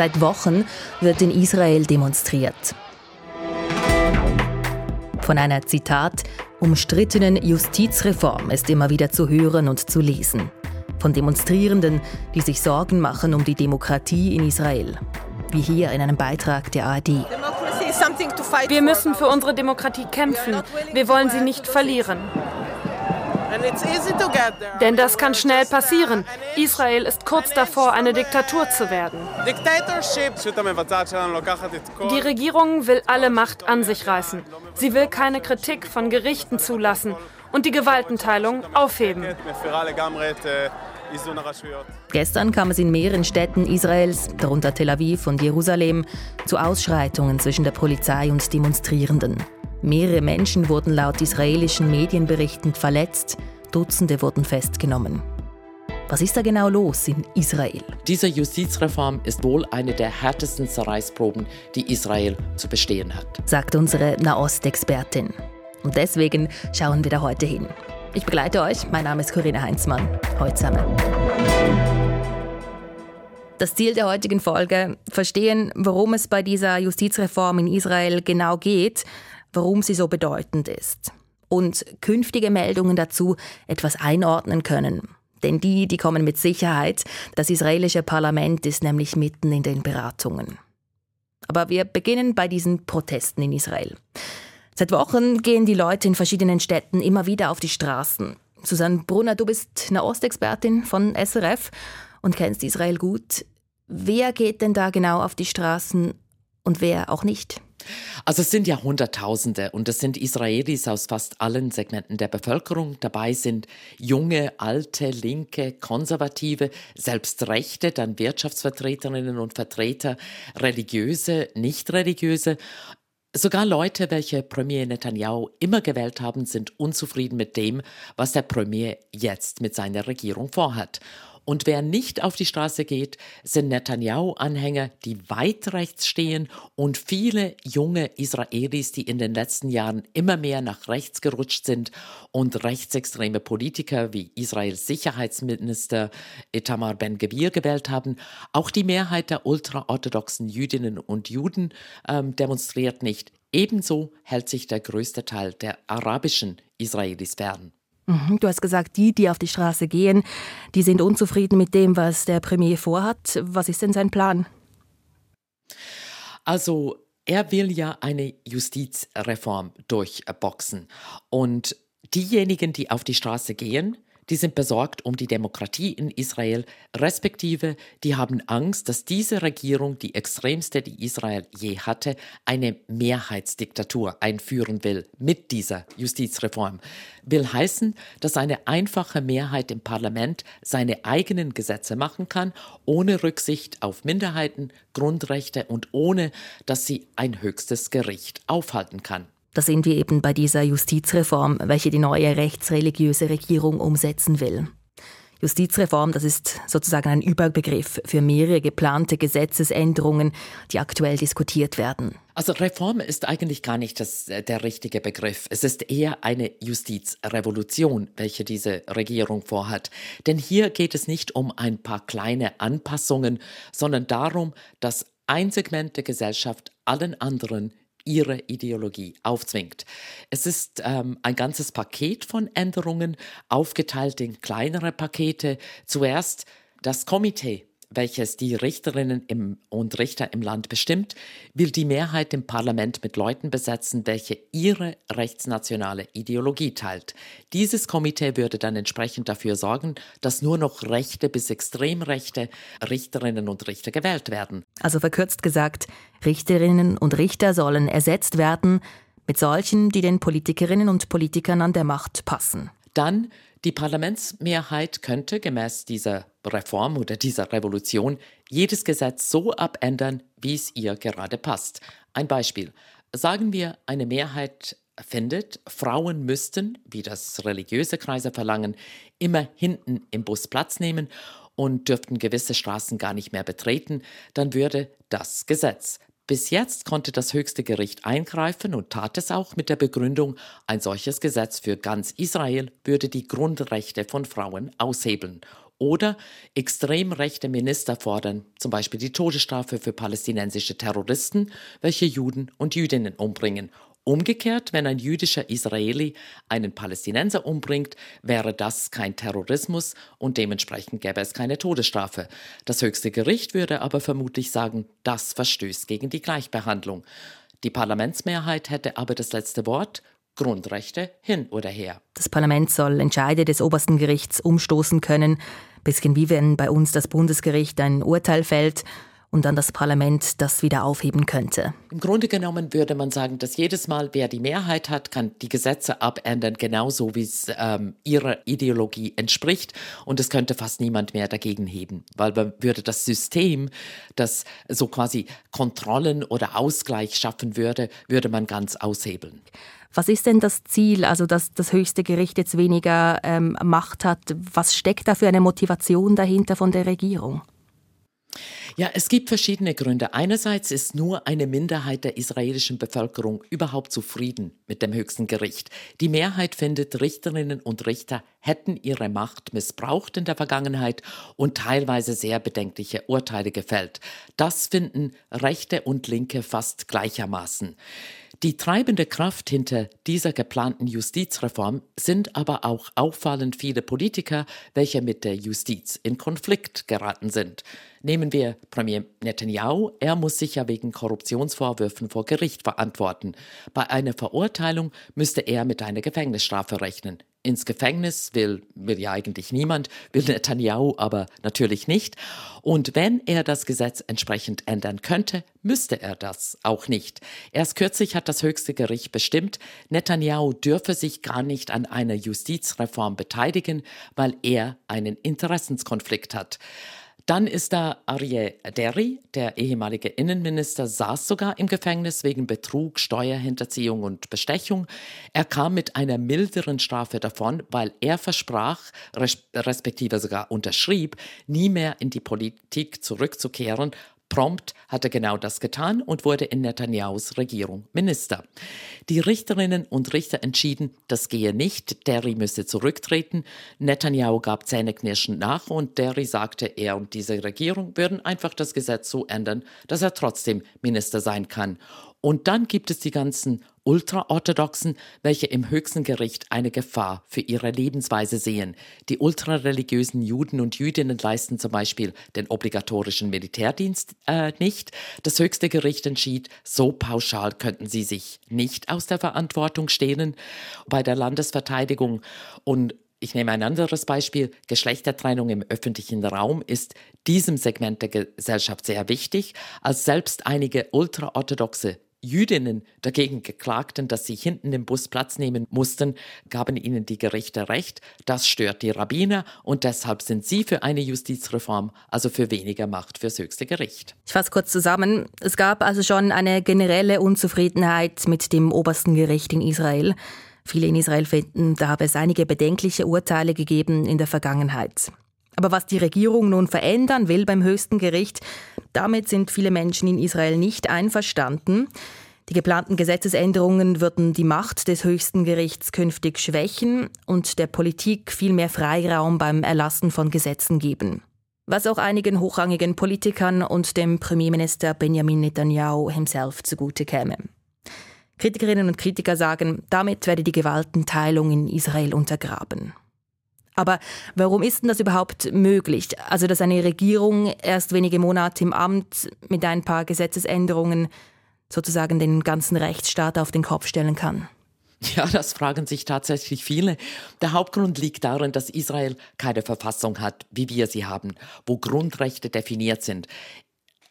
Seit Wochen wird in Israel demonstriert. Von einer Zitat umstrittenen Justizreform ist immer wieder zu hören und zu lesen. Von Demonstrierenden, die sich Sorgen machen um die Demokratie in Israel. Wie hier in einem Beitrag der ARD. Wir müssen für unsere Demokratie kämpfen. Wir wollen sie nicht verlieren. Denn das kann schnell passieren. Israel ist kurz davor, eine Diktatur zu werden. Die Regierung will alle Macht an sich reißen. Sie will keine Kritik von Gerichten zulassen und die Gewaltenteilung aufheben. Gestern kam es in mehreren Städten Israels, darunter Tel Aviv und Jerusalem, zu Ausschreitungen zwischen der Polizei und Demonstrierenden. Mehrere Menschen wurden laut israelischen Medienberichten verletzt, Dutzende wurden festgenommen. Was ist da genau los in Israel? Diese Justizreform ist wohl eine der härtesten Zerreißproben, die Israel zu bestehen hat, sagt unsere Nahost-Expertin. Und deswegen schauen wir da heute hin. Ich begleite euch. Mein Name ist Corinna Heinzmann. Heute zusammen. Das Ziel der heutigen Folge, verstehen, worum es bei dieser Justizreform in Israel genau geht, warum sie so bedeutend ist. Und künftige Meldungen dazu etwas einordnen können. Denn die, die kommen mit Sicherheit. Das israelische Parlament ist nämlich mitten in den Beratungen. Aber wir beginnen bei diesen Protesten in Israel. Seit Wochen gehen die Leute in verschiedenen Städten immer wieder auf die Straßen. Susanne Brunner, du bist Nahostexpertin von SRF und kennst Israel gut. Wer geht denn da genau auf die Straßen und wer auch nicht? Also es sind ja Hunderttausende und es sind Israelis aus fast allen Segmenten der Bevölkerung. Dabei sind junge, alte, linke, konservative, selbst Rechte, dann Wirtschaftsvertreterinnen und Vertreter, religiöse, nicht religiöse. Sogar Leute, welche Premier Netanyahu immer gewählt haben, sind unzufrieden mit dem, was der Premier jetzt mit seiner Regierung vorhat. Und wer nicht auf die Straße geht, sind Netanyahu-Anhänger, die weit rechts stehen und viele junge Israelis, die in den letzten Jahren immer mehr nach rechts gerutscht sind und rechtsextreme Politiker wie Israels Sicherheitsminister Itamar Ben-Gvir gewählt haben. Auch die Mehrheit der ultraorthodoxen Jüdinnen und Juden ähm, demonstriert nicht. Ebenso hält sich der größte Teil der arabischen Israelis fern. Mhm, du hast gesagt, die, die auf die Straße gehen, die sind unzufrieden mit dem, was der Premier vorhat. Was ist denn sein Plan? Also, er will ja eine Justizreform durchboxen. Und diejenigen, die auf die Straße gehen, die sind besorgt um die Demokratie in Israel, respektive die haben Angst, dass diese Regierung, die extremste, die Israel je hatte, eine Mehrheitsdiktatur einführen will mit dieser Justizreform. Will heißen, dass eine einfache Mehrheit im Parlament seine eigenen Gesetze machen kann, ohne Rücksicht auf Minderheiten, Grundrechte und ohne, dass sie ein höchstes Gericht aufhalten kann. Da sind wir eben bei dieser Justizreform, welche die neue rechtsreligiöse Regierung umsetzen will. Justizreform, das ist sozusagen ein Überbegriff für mehrere geplante Gesetzesänderungen, die aktuell diskutiert werden. Also Reform ist eigentlich gar nicht das, äh, der richtige Begriff. Es ist eher eine Justizrevolution, welche diese Regierung vorhat. Denn hier geht es nicht um ein paar kleine Anpassungen, sondern darum, dass ein Segment der Gesellschaft allen anderen ihre Ideologie aufzwingt. Es ist ähm, ein ganzes Paket von Änderungen, aufgeteilt in kleinere Pakete. Zuerst das Komitee welches die Richterinnen im, und Richter im Land bestimmt, will die Mehrheit im Parlament mit Leuten besetzen, welche ihre rechtsnationale Ideologie teilt. Dieses Komitee würde dann entsprechend dafür sorgen, dass nur noch rechte bis extrem rechte Richterinnen und Richter gewählt werden. Also verkürzt gesagt, Richterinnen und Richter sollen ersetzt werden mit solchen, die den Politikerinnen und Politikern an der Macht passen. Dann die Parlamentsmehrheit könnte gemäß dieser Reform oder dieser Revolution jedes Gesetz so abändern, wie es ihr gerade passt. Ein Beispiel. Sagen wir, eine Mehrheit findet, Frauen müssten, wie das religiöse Kreise verlangen, immer hinten im Bus Platz nehmen und dürften gewisse Straßen gar nicht mehr betreten, dann würde das Gesetz bis jetzt konnte das höchste Gericht eingreifen und tat es auch mit der Begründung, ein solches Gesetz für ganz Israel würde die Grundrechte von Frauen aushebeln. Oder extrem rechte Minister fordern zum Beispiel die Todesstrafe für palästinensische Terroristen, welche Juden und Jüdinnen umbringen Umgekehrt, wenn ein jüdischer Israeli einen Palästinenser umbringt, wäre das kein Terrorismus und dementsprechend gäbe es keine Todesstrafe. Das höchste Gericht würde aber vermutlich sagen, das verstößt gegen die Gleichbehandlung. Die Parlamentsmehrheit hätte aber das letzte Wort. Grundrechte hin oder her. Das Parlament soll Entscheide des obersten Gerichts umstoßen können. Bisschen wie wenn bei uns das Bundesgericht ein Urteil fällt und dann das Parlament das wieder aufheben könnte. Im Grunde genommen würde man sagen, dass jedes Mal, wer die Mehrheit hat, kann die Gesetze abändern, genauso wie es ähm, ihrer Ideologie entspricht. Und es könnte fast niemand mehr dagegen heben, weil man würde das System, das so quasi Kontrollen oder Ausgleich schaffen würde, würde man ganz aushebeln. Was ist denn das Ziel, also dass das höchste Gericht jetzt weniger ähm, Macht hat? Was steckt da für eine Motivation dahinter von der Regierung? Ja, es gibt verschiedene Gründe. Einerseits ist nur eine Minderheit der israelischen Bevölkerung überhaupt zufrieden mit dem höchsten Gericht. Die Mehrheit findet, Richterinnen und Richter hätten ihre Macht missbraucht in der Vergangenheit und teilweise sehr bedenkliche Urteile gefällt. Das finden Rechte und Linke fast gleichermaßen. Die treibende Kraft hinter dieser geplanten Justizreform sind aber auch auffallend viele Politiker, welche mit der Justiz in Konflikt geraten sind. Nehmen wir Premier Netanyahu. Er muss sich ja wegen Korruptionsvorwürfen vor Gericht verantworten. Bei einer Verurteilung müsste er mit einer Gefängnisstrafe rechnen. Ins Gefängnis will, will ja eigentlich niemand, will Netanyahu aber natürlich nicht. Und wenn er das Gesetz entsprechend ändern könnte, müsste er das auch nicht. Erst kürzlich hat das höchste Gericht bestimmt, Netanyahu dürfe sich gar nicht an einer Justizreform beteiligen, weil er einen Interessenskonflikt hat. Dann ist da Ariel Derry, der ehemalige Innenminister, saß sogar im Gefängnis wegen Betrug, Steuerhinterziehung und Bestechung. Er kam mit einer milderen Strafe davon, weil er versprach, respektive sogar unterschrieb, nie mehr in die Politik zurückzukehren, Prompt hat er genau das getan und wurde in Netanyahus Regierung Minister. Die Richterinnen und Richter entschieden, das gehe nicht, Derry müsse zurücktreten. Netanyahu gab zähneknirschend nach und Derry sagte, er und diese Regierung würden einfach das Gesetz so ändern, dass er trotzdem Minister sein kann. Und dann gibt es die ganzen Ultraorthodoxen, welche im höchsten Gericht eine Gefahr für ihre Lebensweise sehen. Die ultrareligiösen Juden und Jüdinnen leisten zum Beispiel den obligatorischen Militärdienst äh, nicht. Das höchste Gericht entschied, so pauschal könnten sie sich nicht aus der Verantwortung stehlen bei der Landesverteidigung. Und ich nehme ein anderes Beispiel. Geschlechtertrennung im öffentlichen Raum ist diesem Segment der Gesellschaft sehr wichtig, als selbst einige ultraorthodoxe Jüdinnen dagegen geklagten, dass sie hinten im Bus Platz nehmen mussten, gaben ihnen die Gerichte recht. Das stört die Rabbiner und deshalb sind sie für eine Justizreform, also für weniger Macht fürs höchste Gericht. Ich fasse kurz zusammen. Es gab also schon eine generelle Unzufriedenheit mit dem obersten Gericht in Israel. Viele in Israel finden, da habe es einige bedenkliche Urteile gegeben in der Vergangenheit. Aber was die Regierung nun verändern will beim höchsten Gericht, damit sind viele Menschen in Israel nicht einverstanden. Die geplanten Gesetzesänderungen würden die Macht des höchsten Gerichts künftig schwächen und der Politik viel mehr Freiraum beim Erlassen von Gesetzen geben. Was auch einigen hochrangigen Politikern und dem Premierminister Benjamin Netanyahu himself zugute käme. Kritikerinnen und Kritiker sagen, damit werde die Gewaltenteilung in Israel untergraben. Aber warum ist denn das überhaupt möglich? Also, dass eine Regierung erst wenige Monate im Amt mit ein paar Gesetzesänderungen sozusagen den ganzen Rechtsstaat auf den Kopf stellen kann? Ja, das fragen sich tatsächlich viele. Der Hauptgrund liegt darin, dass Israel keine Verfassung hat, wie wir sie haben, wo Grundrechte definiert sind.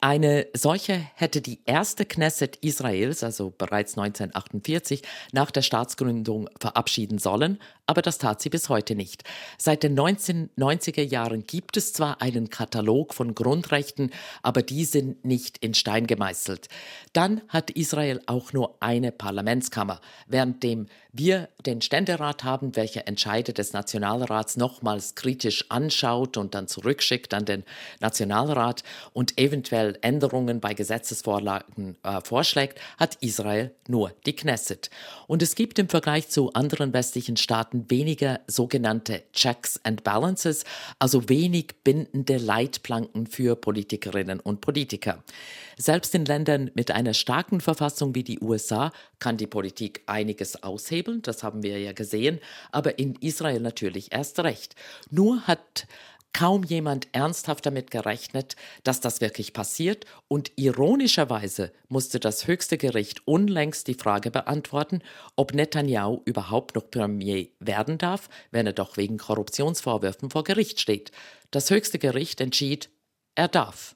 Eine solche hätte die erste Knesset Israels, also bereits 1948, nach der Staatsgründung verabschieden sollen, aber das tat sie bis heute nicht. Seit den 1990er Jahren gibt es zwar einen Katalog von Grundrechten, aber die sind nicht in Stein gemeißelt. Dann hat Israel auch nur eine Parlamentskammer, währenddem wir den Ständerat haben, welcher Entscheide des Nationalrats nochmals kritisch anschaut und dann zurückschickt an den Nationalrat und eventuell Änderungen bei Gesetzesvorlagen äh, vorschlägt, hat Israel nur die Knesset. Und es gibt im Vergleich zu anderen westlichen Staaten weniger sogenannte Checks and Balances, also wenig bindende Leitplanken für Politikerinnen und Politiker. Selbst in Ländern mit einer starken Verfassung wie die USA kann die Politik einiges aushebeln, das haben wir ja gesehen, aber in Israel natürlich erst recht. Nur hat kaum jemand ernsthaft damit gerechnet, dass das wirklich passiert und ironischerweise musste das höchste Gericht unlängst die Frage beantworten, ob Netanyahu überhaupt noch Premier werden darf, wenn er doch wegen Korruptionsvorwürfen vor Gericht steht. Das höchste Gericht entschied, er darf.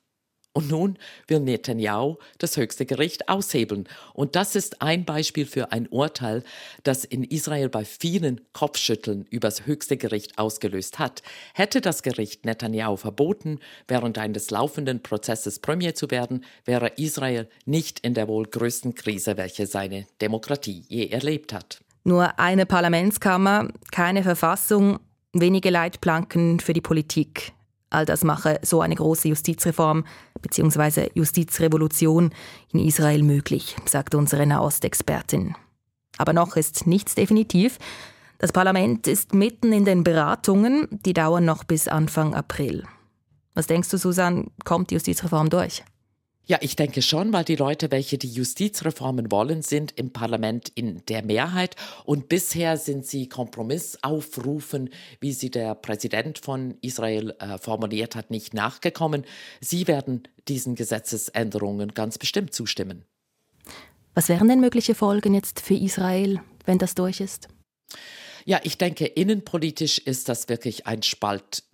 Und nun will Netanyahu das höchste Gericht aushebeln. Und das ist ein Beispiel für ein Urteil, das in Israel bei vielen Kopfschütteln übers höchste Gericht ausgelöst hat. Hätte das Gericht Netanyahu verboten, während eines laufenden Prozesses Premier zu werden, wäre Israel nicht in der wohl größten Krise, welche seine Demokratie je erlebt hat. Nur eine Parlamentskammer, keine Verfassung, wenige Leitplanken für die Politik. All das mache so eine große Justizreform bzw. Justizrevolution in Israel möglich, sagt unsere Nahostexpertin. Aber noch ist nichts definitiv. Das Parlament ist mitten in den Beratungen, die dauern noch bis Anfang April. Was denkst du, Susan, kommt die Justizreform durch? Ja, ich denke schon, weil die Leute, welche die Justizreformen wollen, sind im Parlament in der Mehrheit und bisher sind sie Kompromissaufrufen, wie sie der Präsident von Israel äh, formuliert hat, nicht nachgekommen. Sie werden diesen Gesetzesänderungen ganz bestimmt zustimmen. Was wären denn mögliche Folgen jetzt für Israel, wenn das durch ist? Ja, ich denke, innenpolitisch ist das wirklich ein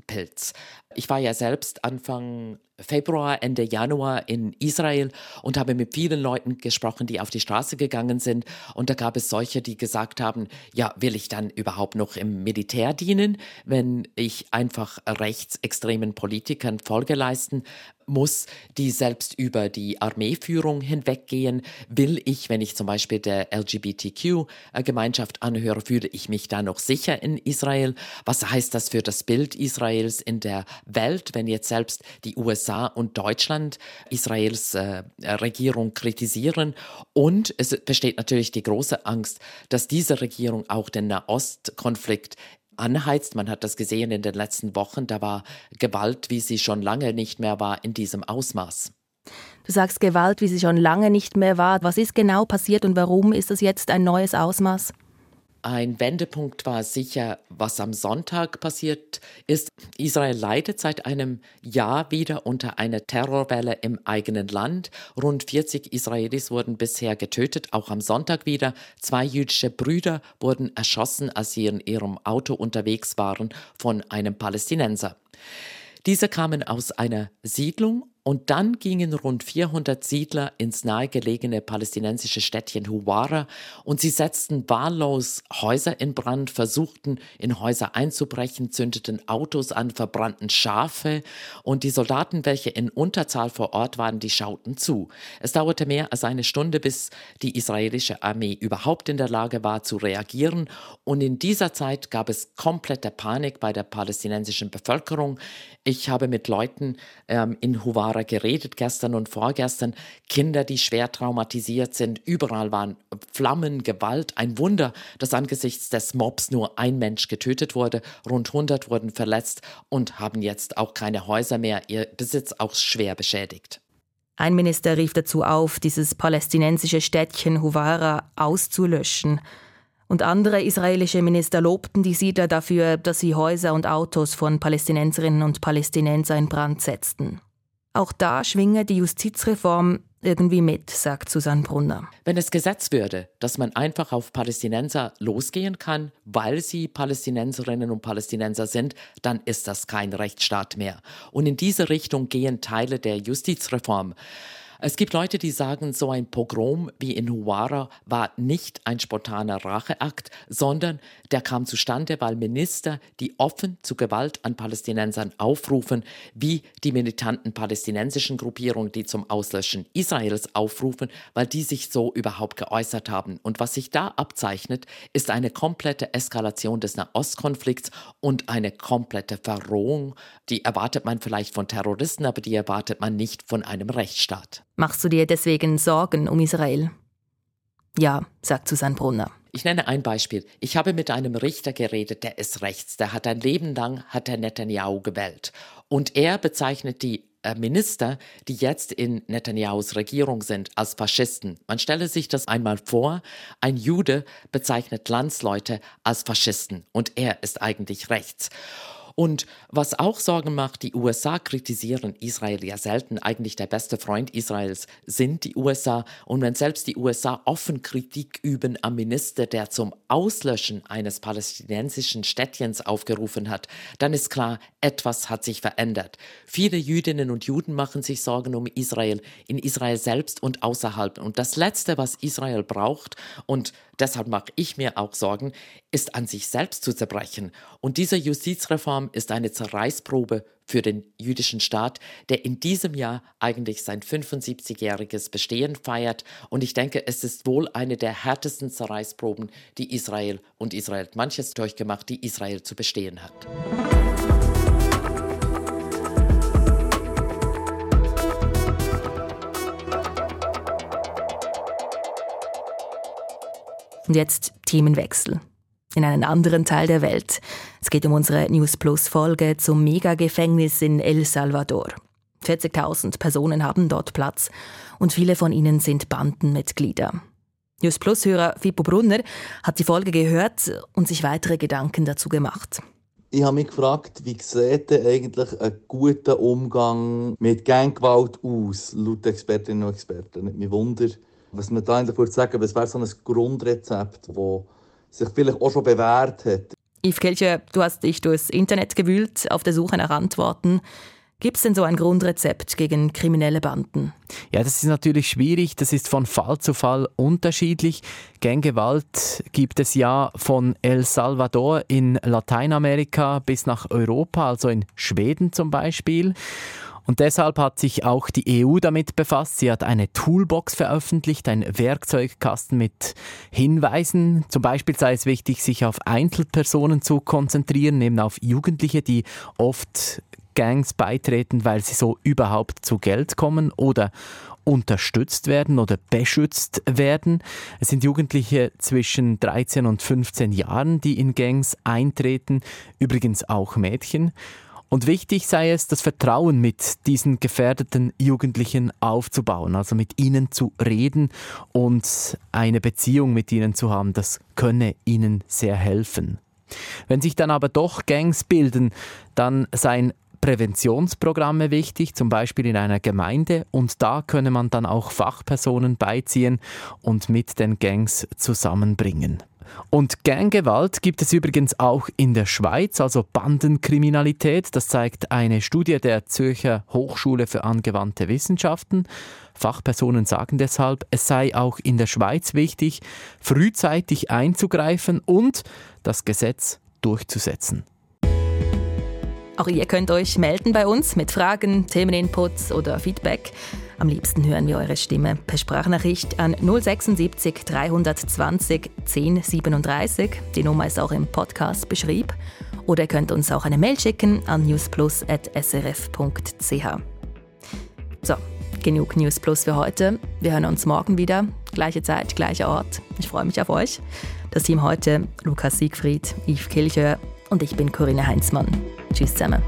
Spaltpilz. Ich war ja selbst Anfang Februar, Ende Januar in Israel und habe mit vielen Leuten gesprochen, die auf die Straße gegangen sind. Und da gab es solche, die gesagt haben, ja, will ich dann überhaupt noch im Militär dienen, wenn ich einfach rechtsextremen Politikern Folge leisten muss, die selbst über die Armeeführung hinweggehen? Will ich, wenn ich zum Beispiel der LGBTQ-Gemeinschaft anhöre, fühle ich mich da noch sicher in Israel? Was heißt das für das Bild Israels in der Welt, wenn jetzt selbst die USA und Deutschland Israels äh, Regierung kritisieren. Und es besteht natürlich die große Angst, dass diese Regierung auch den Nahostkonflikt anheizt. Man hat das gesehen in den letzten Wochen. Da war Gewalt, wie sie schon lange nicht mehr war, in diesem Ausmaß. Du sagst Gewalt, wie sie schon lange nicht mehr war. Was ist genau passiert und warum ist das jetzt ein neues Ausmaß? Ein Wendepunkt war sicher, was am Sonntag passiert ist. Israel leidet seit einem Jahr wieder unter einer Terrorwelle im eigenen Land. Rund 40 Israelis wurden bisher getötet, auch am Sonntag wieder. Zwei jüdische Brüder wurden erschossen, als sie in ihrem Auto unterwegs waren von einem Palästinenser. Diese kamen aus einer Siedlung und dann gingen rund 400 Siedler ins nahegelegene palästinensische Städtchen Huwara und sie setzten wahllos Häuser in Brand, versuchten in Häuser einzubrechen, zündeten Autos an, verbrannten Schafe und die Soldaten, welche in Unterzahl vor Ort waren, die schauten zu. Es dauerte mehr als eine Stunde, bis die israelische Armee überhaupt in der Lage war zu reagieren und in dieser Zeit gab es komplette Panik bei der palästinensischen Bevölkerung. Ich habe mit Leuten ähm, in Huwara geredet, gestern und vorgestern. Kinder, die schwer traumatisiert sind. Überall waren Flammen, Gewalt. Ein Wunder, dass angesichts des Mobs nur ein Mensch getötet wurde. Rund 100 wurden verletzt und haben jetzt auch keine Häuser mehr. Ihr Besitz auch schwer beschädigt. Ein Minister rief dazu auf, dieses palästinensische Städtchen Huwara auszulöschen. Und andere israelische Minister lobten die Siedler dafür, dass sie Häuser und Autos von Palästinenserinnen und Palästinenser in Brand setzten. Auch da schwinge die Justizreform irgendwie mit, sagt Susanne Brunner. Wenn es Gesetz würde, dass man einfach auf Palästinenser losgehen kann, weil sie Palästinenserinnen und Palästinenser sind, dann ist das kein Rechtsstaat mehr. Und in diese Richtung gehen Teile der Justizreform. Es gibt Leute, die sagen, so ein Pogrom wie in Huara war nicht ein spontaner Racheakt, sondern der kam zustande, weil Minister, die offen zu Gewalt an Palästinensern aufrufen, wie die militanten palästinensischen Gruppierungen, die zum Auslöschen Israels aufrufen, weil die sich so überhaupt geäußert haben. Und was sich da abzeichnet, ist eine komplette Eskalation des Nahostkonflikts und eine komplette Verrohung. Die erwartet man vielleicht von Terroristen, aber die erwartet man nicht von einem Rechtsstaat. Machst du dir deswegen Sorgen um Israel? Ja, sagt Susanne Brunner. Ich nenne ein Beispiel. Ich habe mit einem Richter geredet, der ist rechts. Der hat ein Leben lang, hat er Netanyahu gewählt. Und er bezeichnet die äh, Minister, die jetzt in Netanyahus Regierung sind, als Faschisten. Man stelle sich das einmal vor, ein Jude bezeichnet Landsleute als Faschisten und er ist eigentlich rechts. Und was auch Sorgen macht, die USA kritisieren Israel ja selten. Eigentlich der beste Freund Israels sind die USA. Und wenn selbst die USA offen Kritik üben am Minister, der zum Auslöschen eines palästinensischen Städtchens aufgerufen hat, dann ist klar, etwas hat sich verändert. Viele Jüdinnen und Juden machen sich Sorgen um Israel, in Israel selbst und außerhalb. Und das Letzte, was Israel braucht, und deshalb mache ich mir auch Sorgen, ist an sich selbst zu zerbrechen. Und diese Justizreform ist eine Zerreißprobe für den jüdischen Staat, der in diesem Jahr eigentlich sein 75-jähriges Bestehen feiert. Und ich denke, es ist wohl eine der härtesten Zerreißproben, die Israel und Israel hat manches durchgemacht, die Israel zu bestehen hat. Und jetzt Themenwechsel. In einen anderen Teil der Welt. Es geht um unsere News Plus Folge zum Megagefängnis in El Salvador. 40.000 Personen haben dort Platz und viele von ihnen sind Bandenmitglieder. News Plus-Hörer Fippo Brunner hat die Folge gehört und sich weitere Gedanken dazu gemacht. Ich habe mich gefragt, wie sieht denn eigentlich ein guter Umgang mit Ganggewalt aus, laut Expertinnen und Experten. Nicht mich Wunder, was man da eigentlich sagen was wäre so ein Grundrezept, das sich vielleicht auch schon bewährt hat. Yves Kelcher, du hast dich durchs Internet gewühlt auf der Suche nach Antworten. Gibt es denn so ein Grundrezept gegen kriminelle Banden? Ja, das ist natürlich schwierig. Das ist von Fall zu Fall unterschiedlich. Ganggewalt gibt es ja von El Salvador in Lateinamerika bis nach Europa, also in Schweden zum Beispiel. Und deshalb hat sich auch die EU damit befasst. Sie hat eine Toolbox veröffentlicht, ein Werkzeugkasten mit Hinweisen. Zum Beispiel sei es wichtig, sich auf Einzelpersonen zu konzentrieren, eben auf Jugendliche, die oft Gangs beitreten, weil sie so überhaupt zu Geld kommen oder unterstützt werden oder beschützt werden. Es sind Jugendliche zwischen 13 und 15 Jahren, die in Gangs eintreten, übrigens auch Mädchen. Und wichtig sei es, das Vertrauen mit diesen gefährdeten Jugendlichen aufzubauen, also mit ihnen zu reden und eine Beziehung mit ihnen zu haben. Das könne ihnen sehr helfen. Wenn sich dann aber doch Gangs bilden, dann seien Präventionsprogramme wichtig, zum Beispiel in einer Gemeinde, und da könne man dann auch Fachpersonen beiziehen und mit den Gangs zusammenbringen. Und Ganggewalt gibt es übrigens auch in der Schweiz, also Bandenkriminalität. Das zeigt eine Studie der Zürcher Hochschule für angewandte Wissenschaften. Fachpersonen sagen deshalb, es sei auch in der Schweiz wichtig, frühzeitig einzugreifen und das Gesetz durchzusetzen. Auch ihr könnt euch melden bei uns mit Fragen, Themeninputs oder Feedback. Am liebsten hören wir eure Stimme per Sprachnachricht an 076 320 1037. Die Nummer ist auch im Podcast beschrieben. Oder ihr könnt uns auch eine Mail schicken an newsplus.srf.ch. So, genug News Plus für heute. Wir hören uns morgen wieder. Gleiche Zeit, gleicher Ort. Ich freue mich auf euch. Das Team heute Lukas Siegfried, Yves Kilchör und ich bin Corinne Heinzmann. Tschüss zusammen.